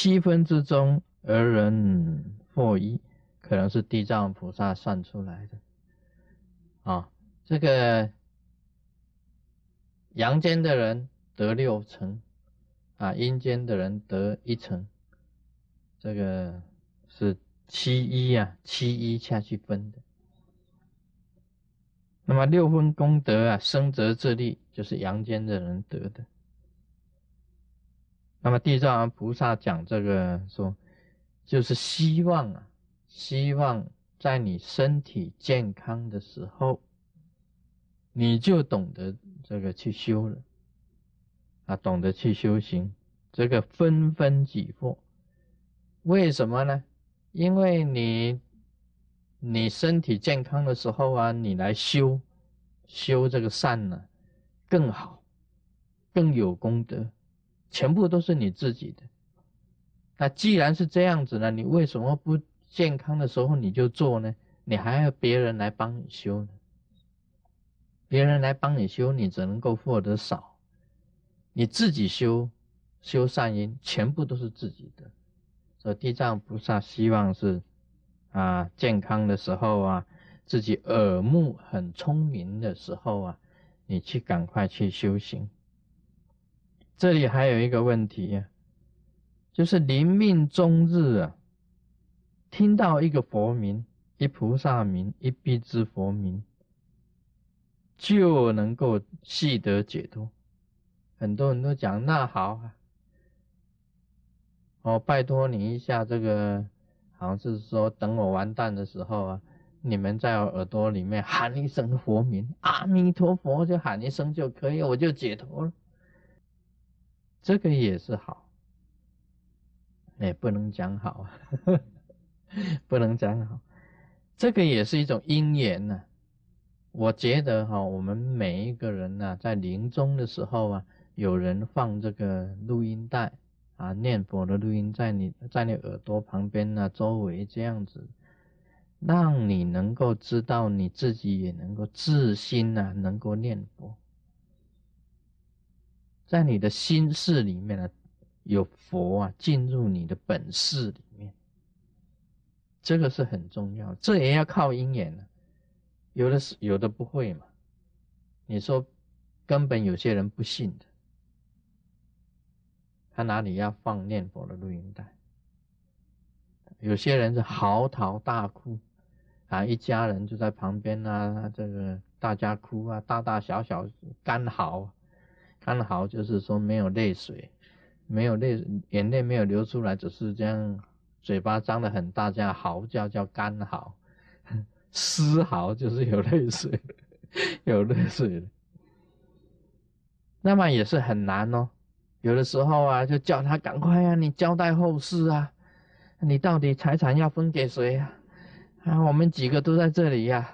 七分之中而人获一，可能是地藏菩萨算出来的。啊，这个阳间的人得六成，啊，阴间的人得一成，这个是七一啊，七一下去分的。那么六分功德啊，生则自利，就是阳间的人得的。那么地藏王菩萨讲这个说，就是希望啊，希望在你身体健康的时候，你就懂得这个去修了，啊，懂得去修行，这个分分己破。为什么呢？因为你。你身体健康的时候啊，你来修修这个善呢，更好，更有功德，全部都是你自己的。那既然是这样子呢，你为什么不健康的时候你就做呢？你还要别人来帮你修呢？别人来帮你修，你只能够获得少。你自己修修善因，全部都是自己的。所以地藏菩萨希望是。啊，健康的时候啊，自己耳目很聪明的时候啊，你去赶快去修行。这里还有一个问题呀，就是临命终日啊，听到一个佛名、一菩萨名、一必之佛名，就能够系得解脱。很多人都讲那好啊，哦，拜托你一下这个。好像是说，等我完蛋的时候啊，你们在我耳朵里面喊一声佛名，阿弥陀佛，就喊一声就可以，我就解脱了。这个也是好，哎，不能讲好，不能讲好，这个也是一种因缘呢。我觉得哈，我们每一个人呢，在临终的时候啊，有人放这个录音带。啊，念佛的录音在你在你耳朵旁边呢，周围这样子，让你能够知道你自己也能够自心呐，能够念佛，在你的心事里面呢，有佛啊进入你的本事里面，这个是很重要，这也要靠因缘呢，有的是有的不会嘛，你说根本有些人不信的。他哪里要放念佛的录音带？有些人是嚎啕大哭啊，一家人就在旁边啊，这个大家哭啊，大大小小干嚎，干嚎就是说没有泪水，没有泪，眼泪没有流出来，只是这样嘴巴张得很大，这样嚎叫叫干嚎，嘶嚎就是有泪水，有泪水那么也是很难哦。有的时候啊，就叫他赶快啊，你交代后事啊，你到底财产要分给谁啊？啊，我们几个都在这里呀，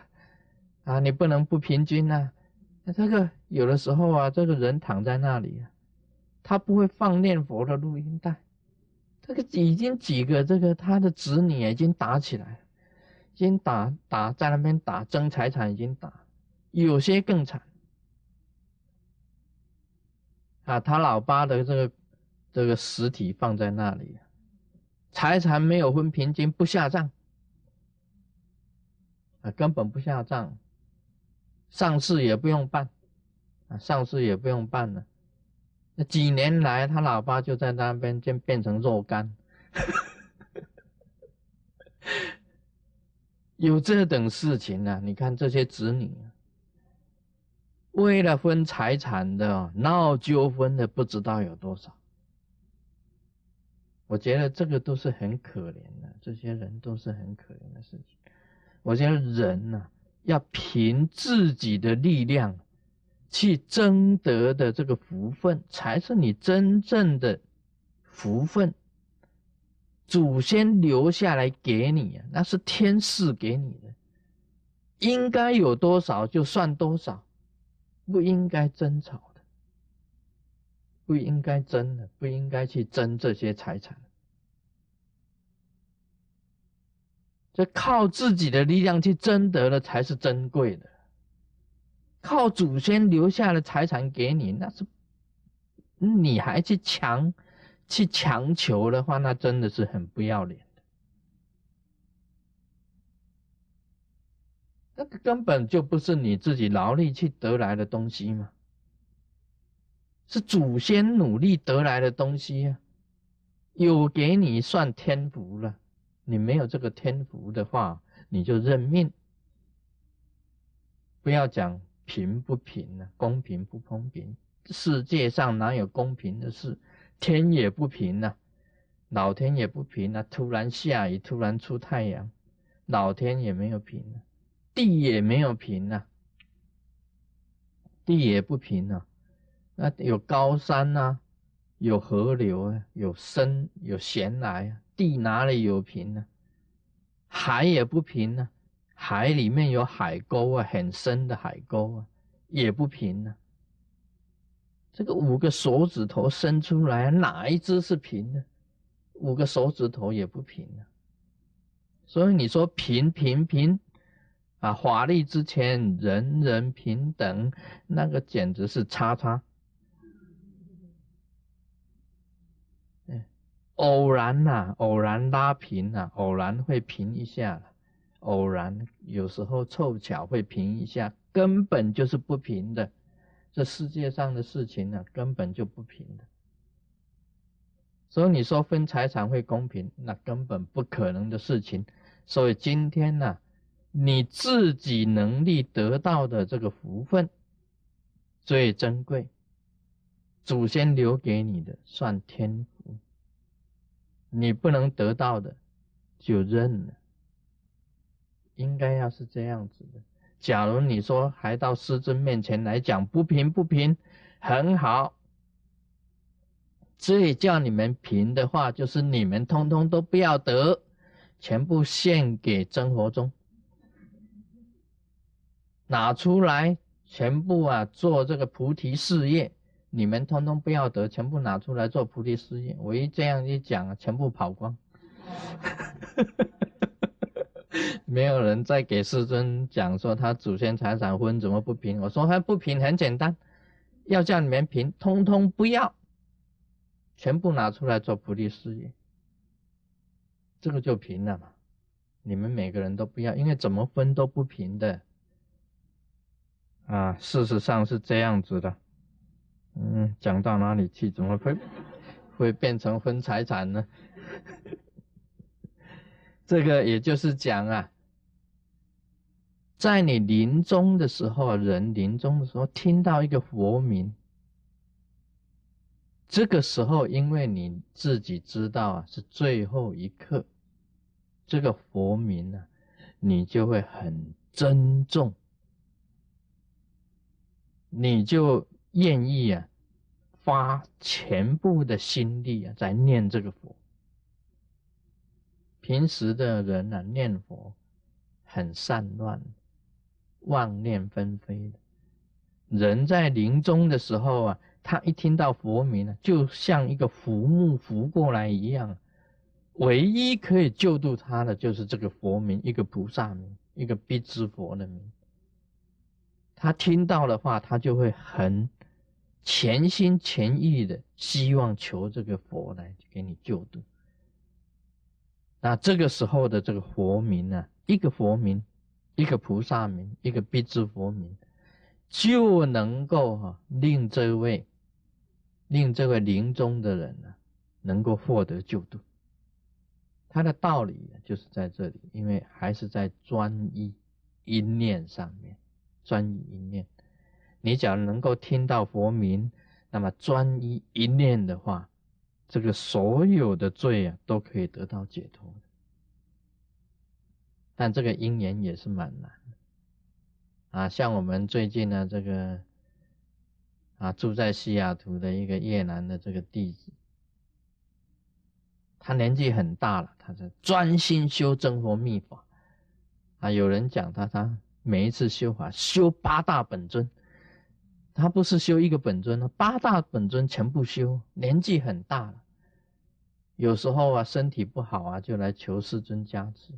啊，你不能不平均呐。那这个有的时候啊，这个人躺在那里，他不会放念佛的录音带，这个已经几个这个他的子女已经打起来，已经打打在那边打争财产，已经打，有些更惨。啊，他老爸的这个这个实体放在那里，财产没有分平均，不下账，啊，根本不下账，上市也不用办，啊，上市也不用办了，那几年来他老爸就在那边就变成肉干，有这等事情啊！你看这些子女。为了分财产的闹纠纷的不知道有多少，我觉得这个都是很可怜的，这些人都是很可怜的事情。我觉得人呢，要凭自己的力量去争得的这个福分，才是你真正的福分。祖先留下来给你啊，那是天赐给你的，应该有多少就算多少。不应该争吵的，不应该争的，不应该去争这些财产。这靠自己的力量去争得了才是珍贵的，靠祖先留下的财产给你，那是你还去强，去强求的话，那真的是很不要脸的。那个根本就不是你自己劳力去得来的东西嘛，是祖先努力得来的东西呀。有给你算天福了，你没有这个天福的话，你就认命。不要讲平不平了，公平不公平，世界上哪有公平的事？天也不平呐，老天也不平啊！突然下雨，突然出太阳，老天也没有平啊，地也没有平啊，地也不平啊。那有高山呐，有河流啊，有深有咸来啊，地哪里有平呢？海也不平呢。海里面有海沟啊，很深的海沟啊，也不平呢。这个五个手指头伸出来，哪一只是平的？五个手指头也不平啊。所以你说平平平啊，法律之前人人平等，那个简直是叉叉。偶然呐，偶然拉平呐，偶然会平一下。偶然有时候凑巧会平一下，根本就是不平的。这世界上的事情呢，根本就不平的。所以你说分财产会公平，那根本不可能的事情。所以今天呢，你自己能力得到的这个福分最珍贵，祖先留给你的算天福，你不能得到的就认了。应该要是这样子的。假如你说还到师尊面前来讲不平不平，很好。这叫你们平的话，就是你们通通都不要得，全部献给真佛宗，拿出来全部啊做这个菩提事业。你们通通不要得，全部拿出来做菩提事业。我一这样一讲，全部跑光。没有人再给师尊讲说他祖先财产分怎么不平？我说他不平很简单，要叫你们平，通通不要，全部拿出来做菩提事业，这个就平了嘛。你们每个人都不要，因为怎么分都不平的啊。事实上是这样子的，嗯，讲到哪里去？怎么会会变成分财产呢？这个也就是讲啊。在你临终的时候，人临终的时候听到一个佛名，这个时候，因为你自己知道啊，是最后一刻，这个佛名呢，你就会很珍重，你就愿意啊，发全部的心力啊，在念这个佛。平时的人呢，念佛很散乱。妄念纷飞的人在临终的时候啊，他一听到佛名呢，就像一个浮木浮过来一样。唯一可以救度他的，就是这个佛名，一个菩萨名，一个必知佛的名。他听到的话，他就会很全心全意的希望求这个佛来给你救度。那这个时候的这个佛名呢，一个佛名。一个菩萨名，一个必知佛名，就能够哈令这位令这位临终的人呢，能够获得救度。他的道理就是在这里，因为还是在专一一念上面，专一一念。你假如能够听到佛名，那么专一一念的话，这个所有的罪啊，都可以得到解脱。但这个因缘也是蛮难的啊！像我们最近呢，这个啊住在西雅图的一个越南的这个弟子，他年纪很大了，他在专心修真佛密法啊。有人讲他，他每一次修法修八大本尊，他不是修一个本尊八大本尊全部修。年纪很大了，有时候啊身体不好啊，就来求师尊加持。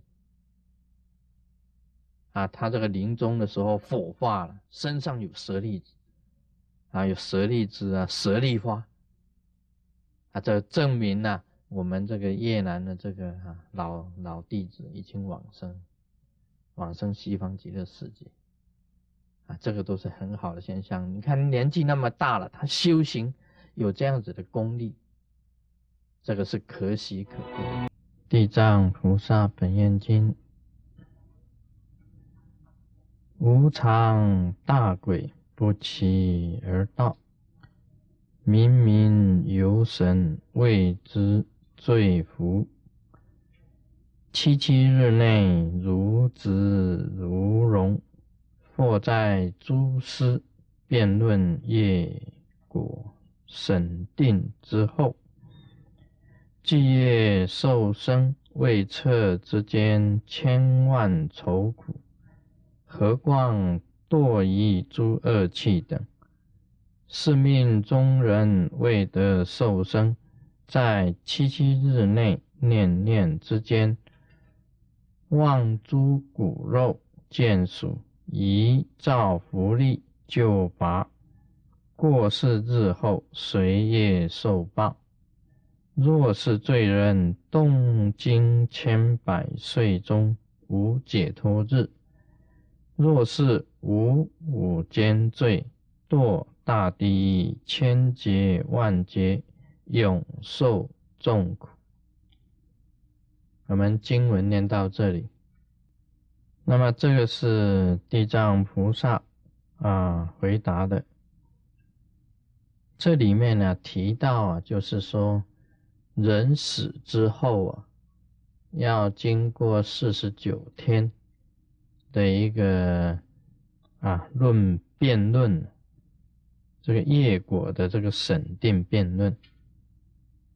啊，他这个临终的时候火化了，身上有舍利子，啊，有舍利子啊，舍利花，啊，这证明呢，我们这个越南的这个啊老老弟子已经往生，往生西方极乐世界，啊，这个都是很好的现象。你看年纪那么大了，他修行有这样子的功力，这个是可喜可贺。地藏菩萨本愿经。无常大鬼不期而到，冥冥有神为之罪福。七七日内如子如荣，或在诸师辩论业果审定之后，既业受生未测之间，千万愁苦。何况堕于诸恶气等，是命中人未得受生，在七七日内念念之间，望诸骨肉见属，一造福利就拔。过世日后随业受报。若是罪人，动经千百岁中无解脱日。若是无五间罪，堕大地狱千劫万劫，永受众苦。我们经文念到这里，那么这个是地藏菩萨啊回答的。这里面呢提到啊，就是说人死之后啊，要经过四十九天。的一个啊论辩论，这个业果的这个审定辩论，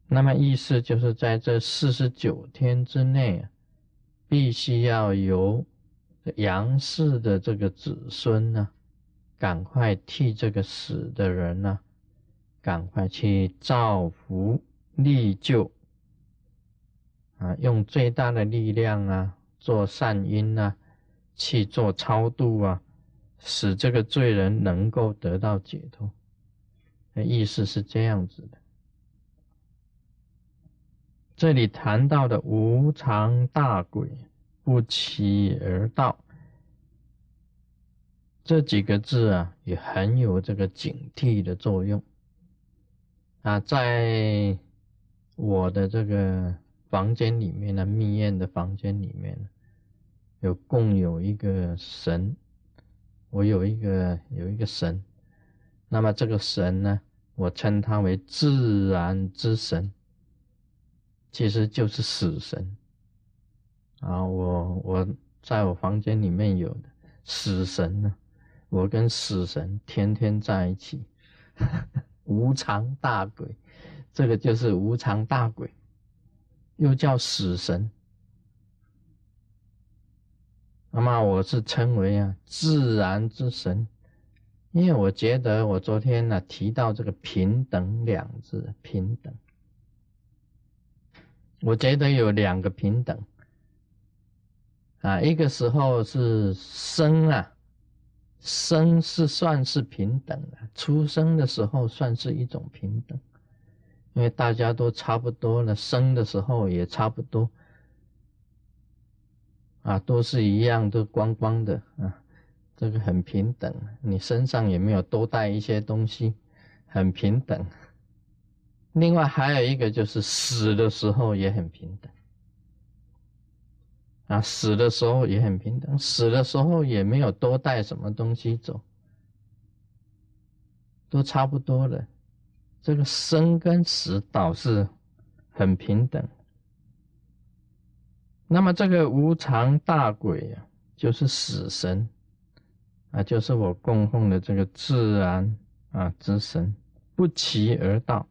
那么意思就是在这四十九天之内，必须要由杨氏的这个子孙呢，赶快替这个死的人呢，赶快去造福利救啊，用最大的力量啊，做善因啊。去做超度啊，使这个罪人能够得到解脱。意思是这样子的。这里谈到的无常大鬼不期而到，这几个字啊，也很有这个警惕的作用。啊，在我的这个房间里面呢，密院的房间里面。有共有一个神，我有一个有一个神，那么这个神呢，我称他为自然之神，其实就是死神啊。我我在我房间里面有的死神呢，我跟死神天天在一起，无常大鬼，这个就是无常大鬼，又叫死神。那么我是称为啊自然之神，因为我觉得我昨天呢提到这个平等两字，平等，我觉得有两个平等啊，一个时候是生啊，生是算是平等的，出生的时候算是一种平等，因为大家都差不多了，生的时候也差不多。啊，都是一样，都光光的啊，这个很平等，你身上也没有多带一些东西，很平等。另外还有一个就是死的时候也很平等，啊，死的时候也很平等，死的时候也没有多带什么东西走，都差不多的。这个生跟死倒是很平等。那么这个无常大鬼啊，就是死神啊，就是我供奉的这个自然啊之神，不期而到，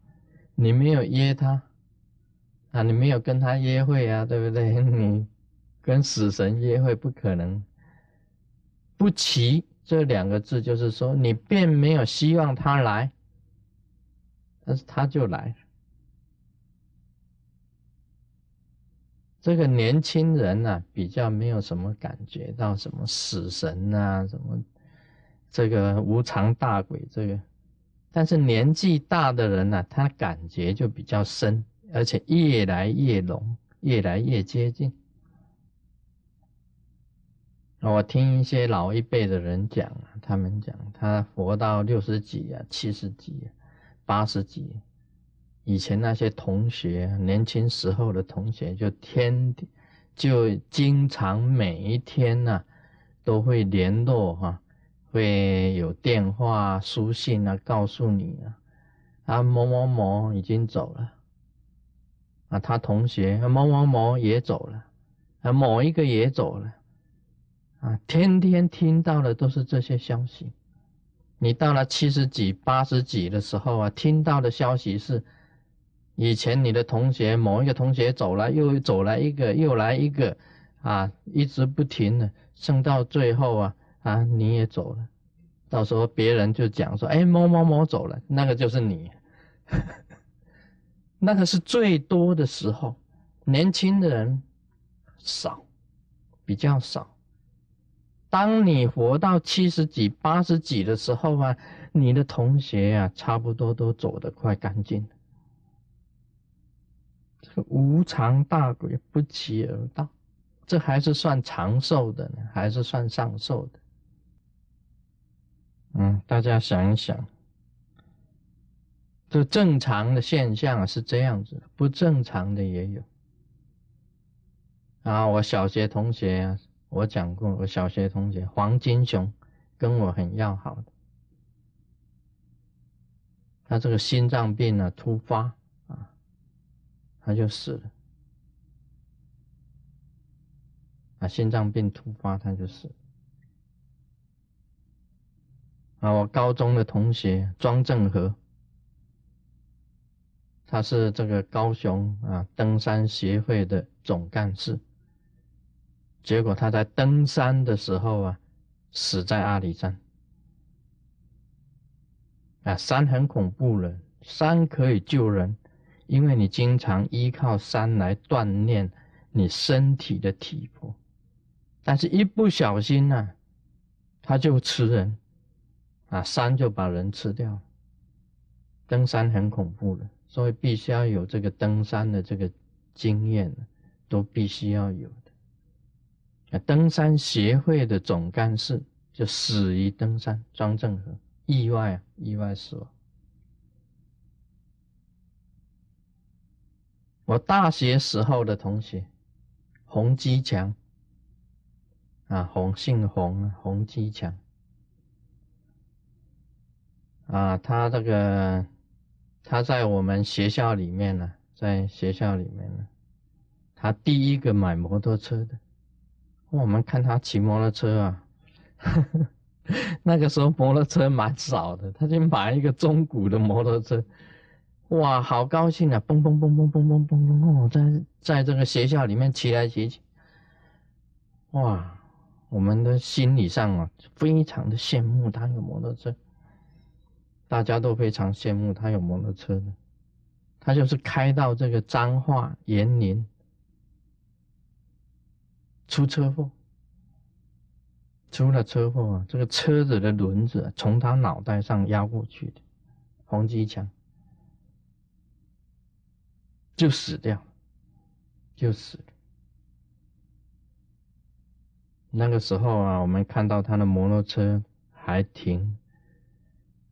你没有约他啊，你没有跟他约会啊，对不对？你跟死神约会不可能。不期这两个字就是说，你并没有希望他来，但是他就来。这个年轻人呢，比较没有什么感觉到什么死神啊，什么这个无常大鬼，这个但是年纪大的人呢，他感觉就比较深，而且越来越浓，越来越接近。我听一些老一辈的人讲，他们讲他活到六十几啊、七十几、八十几，以前那些同学，年轻时候的同学，就天就经常每一天呢都会联络哈，会有电话、书信啊，告诉你啊，啊某某某已经走了，啊他同学某某某也走了，啊某一个也走了。啊，天天听到的都是这些消息。你到了七十几、八十几的时候啊，听到的消息是，以前你的同学某一个同学走了，又走来一个，又来一个，啊，一直不停的，剩到最后啊，啊，你也走了。到时候别人就讲说，哎，某某某走了，那个就是你。那个是最多的时候，年轻的人少，比较少。当你活到七十几、八十几的时候啊，你的同学呀，差不多都走得快干净了。这个无常大鬼不期而到，这还是算长寿的呢，还是算上寿的？嗯，大家想一想，这正常的现象是这样子，不正常的也有。啊，我小学同学啊。我讲过，我小学同学黄金雄跟我很要好的，他这个心脏病呢突发啊，他就死了啊，心脏病突发他就死啊。我高中的同学庄正和，他是这个高雄啊登山协会的总干事。结果他在登山的时候啊，死在阿里山。啊，山很恐怖了，山可以救人，因为你经常依靠山来锻炼你身体的体魄。但是，一不小心呢，他就吃人，啊，山就把人吃掉了。登山很恐怖的，所以必须要有这个登山的这个经验，都必须要有。登山协会的总干事就死于登山，庄正和意外啊，意外死亡。我大学时候的同学洪基强啊，洪姓洪，洪基强啊，他这个他在我们学校里面呢，在学校里面呢，他第一个买摩托车的。我们看他骑摩托车啊，那个时候摩托车蛮少的，他就买一个中古的摩托车，哇，好高兴啊！嘣嘣嘣嘣嘣嘣嘣嘣，在在这个学校里面骑来骑去，哇，我们的心理上啊，非常的羡慕他有摩托车，大家都非常羡慕他有摩托车的，他就是开到这个彰化延宁。出车祸，出了车祸啊！这个车子的轮子从他脑袋上压过去的，红机枪就死掉，就死了。那个时候啊，我们看到他的摩托车还停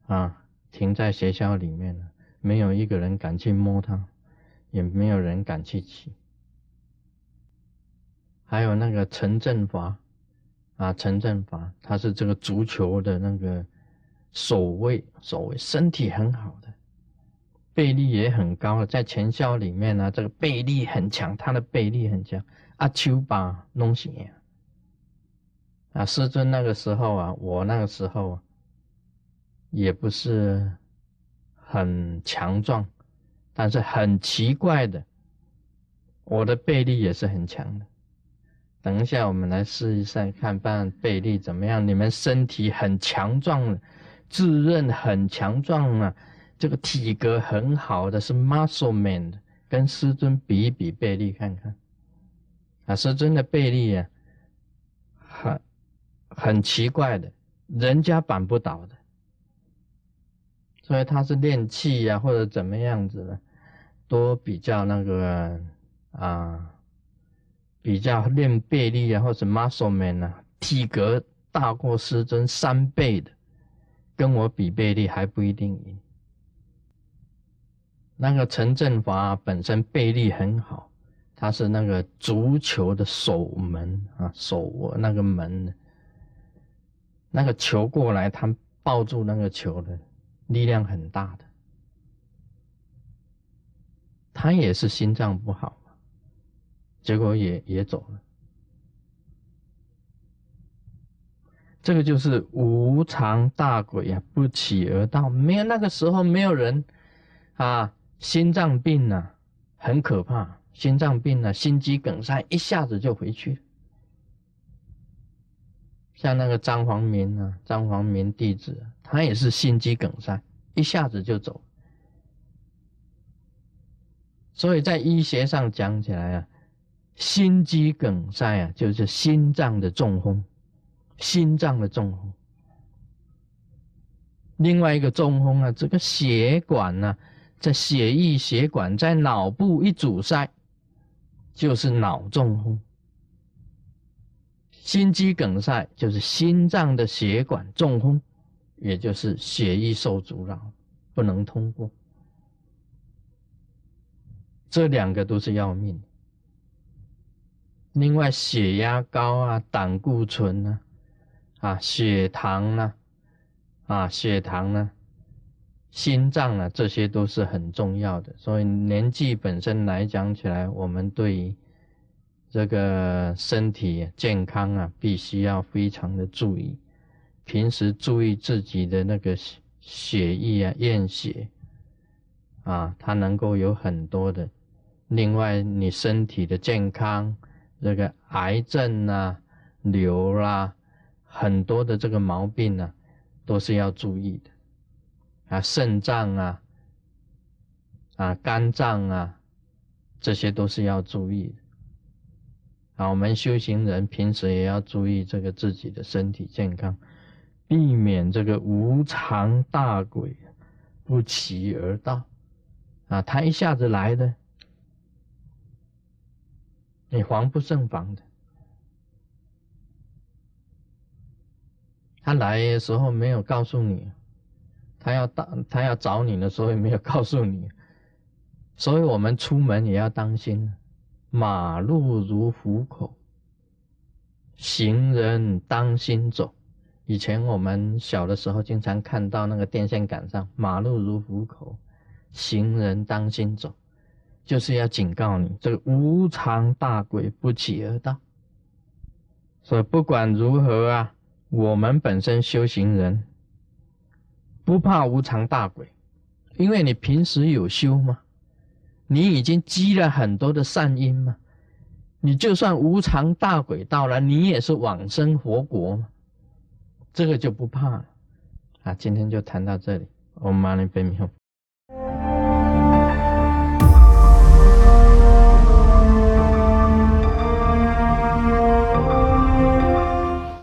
啊，停在学校里面了，没有一个人敢去摸它，也没有人敢去骑。还有那个陈振华，啊，陈振华，他是这个足球的那个守卫，守卫身体很好的，臂力也很高，在全校里面呢，这个臂力很强，他的臂力很强。阿秋巴弄醒呀，啊，师尊那个时候啊，我那个时候也不是很强壮，但是很奇怪的，我的臂力也是很强的。等一下，我们来试一下，看办背力怎么样？你们身体很强壮，自认很强壮啊，这个体格很好的是 muscle man，跟师尊比一比背力看看。啊，师尊的背力啊，很很奇怪的，人家办不倒的。所以他是练气呀，或者怎么样子的，都比较那个啊，比较练背力啊，或者 muscle man 啊，体格大过师尊三倍的，跟我比背力还不一定赢。那个陈振华本身背力很好，他是那个足球的守门啊，守那个门，那个球过来，他抱住那个球的力量很大的。他也是心脏不好结果也也走了。这个就是无常大鬼啊，不起而道，没有那个时候没有人啊。心脏病呢，很可怕。心脏病呢，心肌梗塞一下子就回去。像那个张黄明啊，张黄明弟子，他也是心肌梗塞，一下子就走。所以在医学上讲起来啊，心肌梗塞啊，就是心脏的中风，心脏的中风。另外一个中风啊，这个血管呢。在血液血管在脑部一阻塞，就是脑中风；心肌梗塞就是心脏的血管中风，也就是血液受阻扰，不能通过。这两个都是要命。另外，血压高啊，胆固醇呢，啊，血糖呢，啊，血糖呢。心脏啊，这些都是很重要的。所以年纪本身来讲起来，我们对于这个身体健康啊，必须要非常的注意。平时注意自己的那个血液啊，验血啊，它能够有很多的。另外，你身体的健康，这个癌症啊、瘤啦，很多的这个毛病呢，都是要注意的。啊，肾脏啊，啊，肝脏啊，这些都是要注意的。啊，我们修行人平时也要注意这个自己的身体健康，避免这个无常大鬼不期而到。啊，他一下子来的，你防不胜防的。他来的时候没有告诉你。他要到，他要找你的时候也没有告诉你，所以我们出门也要当心。马路如虎口，行人当心走。以前我们小的时候经常看到那个电线杆上“马路如虎口，行人当心走”，就是要警告你，这个无常大鬼不起而到。所以不管如何啊，我们本身修行人。不怕无常大鬼，因为你平时有修吗？你已经积了很多的善因嘛。你就算无常大鬼到了，你也是往生活国嘛，这个就不怕了。啊，今天就谈到这里，我们马上分享。